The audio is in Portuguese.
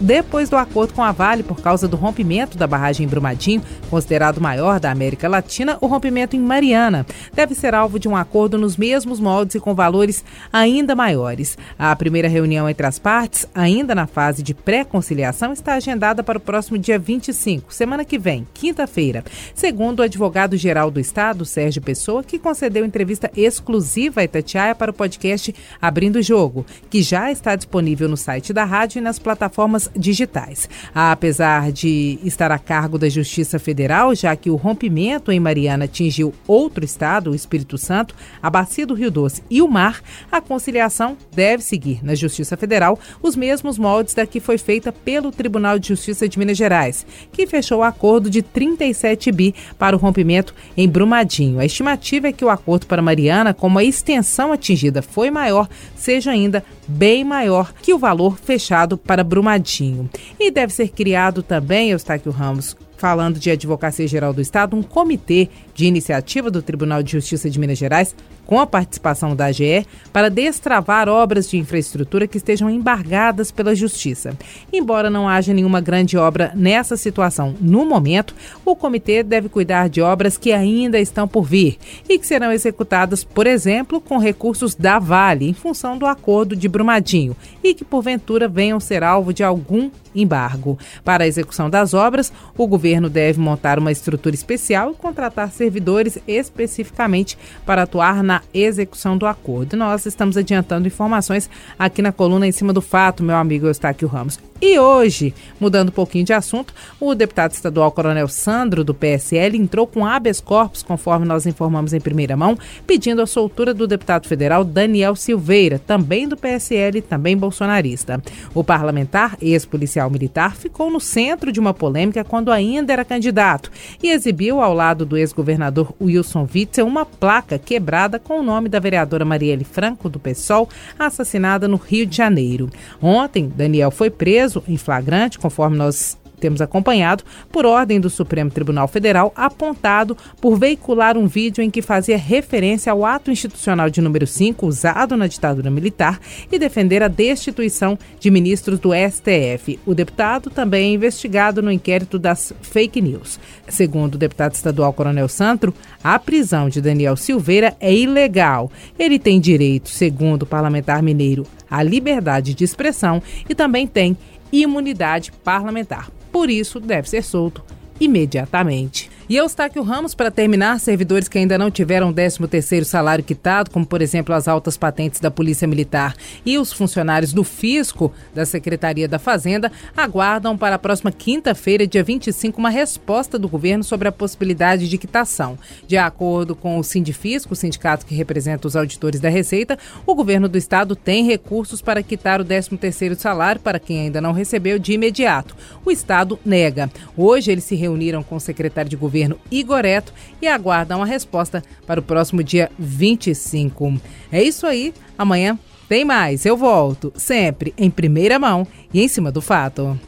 Depois do acordo com a Vale por causa do rompimento da barragem em Brumadinho, considerado maior da América Latina, o rompimento em Mariana deve ser alvo de um acordo nos mesmos moldes e com valores ainda maiores. A primeira reunião entre as partes, ainda na fase de pré-conciliação, está agendada para o próximo dia 25, semana que vem, quinta-feira. Segundo o advogado-geral do Estado, Sérgio Pessoa, que concedeu entrevista exclusiva a Itatiaia para o podcast Abrindo o Jogo, que já está disponível no site da rádio e nas plataformas digitais. Apesar de estar a cargo da Justiça Federal, já que o rompimento em Mariana atingiu outro estado, o Espírito Santo, a Bacia do Rio Doce e o mar, a conciliação deve seguir na Justiça Federal os mesmos moldes da que foi feita pelo Tribunal de Justiça de Minas Gerais, que fechou o acordo de 37 bi para o rompimento em Brumadinho. A estimativa é que o acordo para Mariana, como a extensão atingida foi maior, seja ainda bem maior que o valor fechado para Brumadinho. E deve ser criado também, Eustáquio Ramos, falando de Advocacia Geral do Estado, um comitê de iniciativa do Tribunal de Justiça de Minas Gerais, com a participação da AGE, para destravar obras de infraestrutura que estejam embargadas pela Justiça. Embora não haja nenhuma grande obra nessa situação no momento, o comitê deve cuidar de obras que ainda estão por vir e que serão executadas, por exemplo, com recursos da Vale, em função do acordo de Brumadinho, e que porventura venham ser alvo de algum embargo. Para a execução das obras, o governo deve montar uma estrutura especial e contratar servidores especificamente para atuar na execução do acordo. Nós estamos adiantando informações aqui na coluna em cima do fato, meu amigo Eustáquio Ramos. E hoje, mudando um pouquinho de assunto, o deputado estadual Coronel Sandro, do PSL, entrou com habeas corpus, conforme nós informamos em primeira mão, pedindo a soltura do deputado federal Daniel Silveira, também do PSL, também bolsonarista. O parlamentar, ex-policial militar, ficou no centro de uma polêmica quando ainda era candidato e exibiu ao lado do ex-governador Wilson Witzel uma placa quebrada com o nome da vereadora Marielle Franco, do PSOL, assassinada no Rio de Janeiro. Ontem, Daniel foi preso preso em flagrante, conforme nós temos acompanhado, por ordem do Supremo Tribunal Federal, apontado por veicular um vídeo em que fazia referência ao ato institucional de número 5 usado na ditadura militar e defender a destituição de ministros do STF. O deputado também é investigado no inquérito das fake news. Segundo o deputado estadual Coronel Santro, a prisão de Daniel Silveira é ilegal. Ele tem direito, segundo o parlamentar mineiro, à liberdade de expressão e também tem imunidade parlamentar. Por isso, deve ser solto imediatamente. E Eustáquio Ramos, para terminar, servidores que ainda não tiveram 13º salário quitado, como por exemplo as altas patentes da Polícia Militar e os funcionários do Fisco da Secretaria da Fazenda, aguardam para a próxima quinta-feira, dia 25, uma resposta do governo sobre a possibilidade de quitação. De acordo com o Sindifisco, o sindicato que representa os auditores da Receita, o governo do estado tem recursos para quitar o 13º salário para quem ainda não recebeu de imediato. O estado nega. Hoje eles se reuniram com o secretário de governo governo Igoreto e aguardam a resposta para o próximo dia 25. É isso aí, amanhã tem mais. Eu volto, sempre em primeira mão e em cima do fato.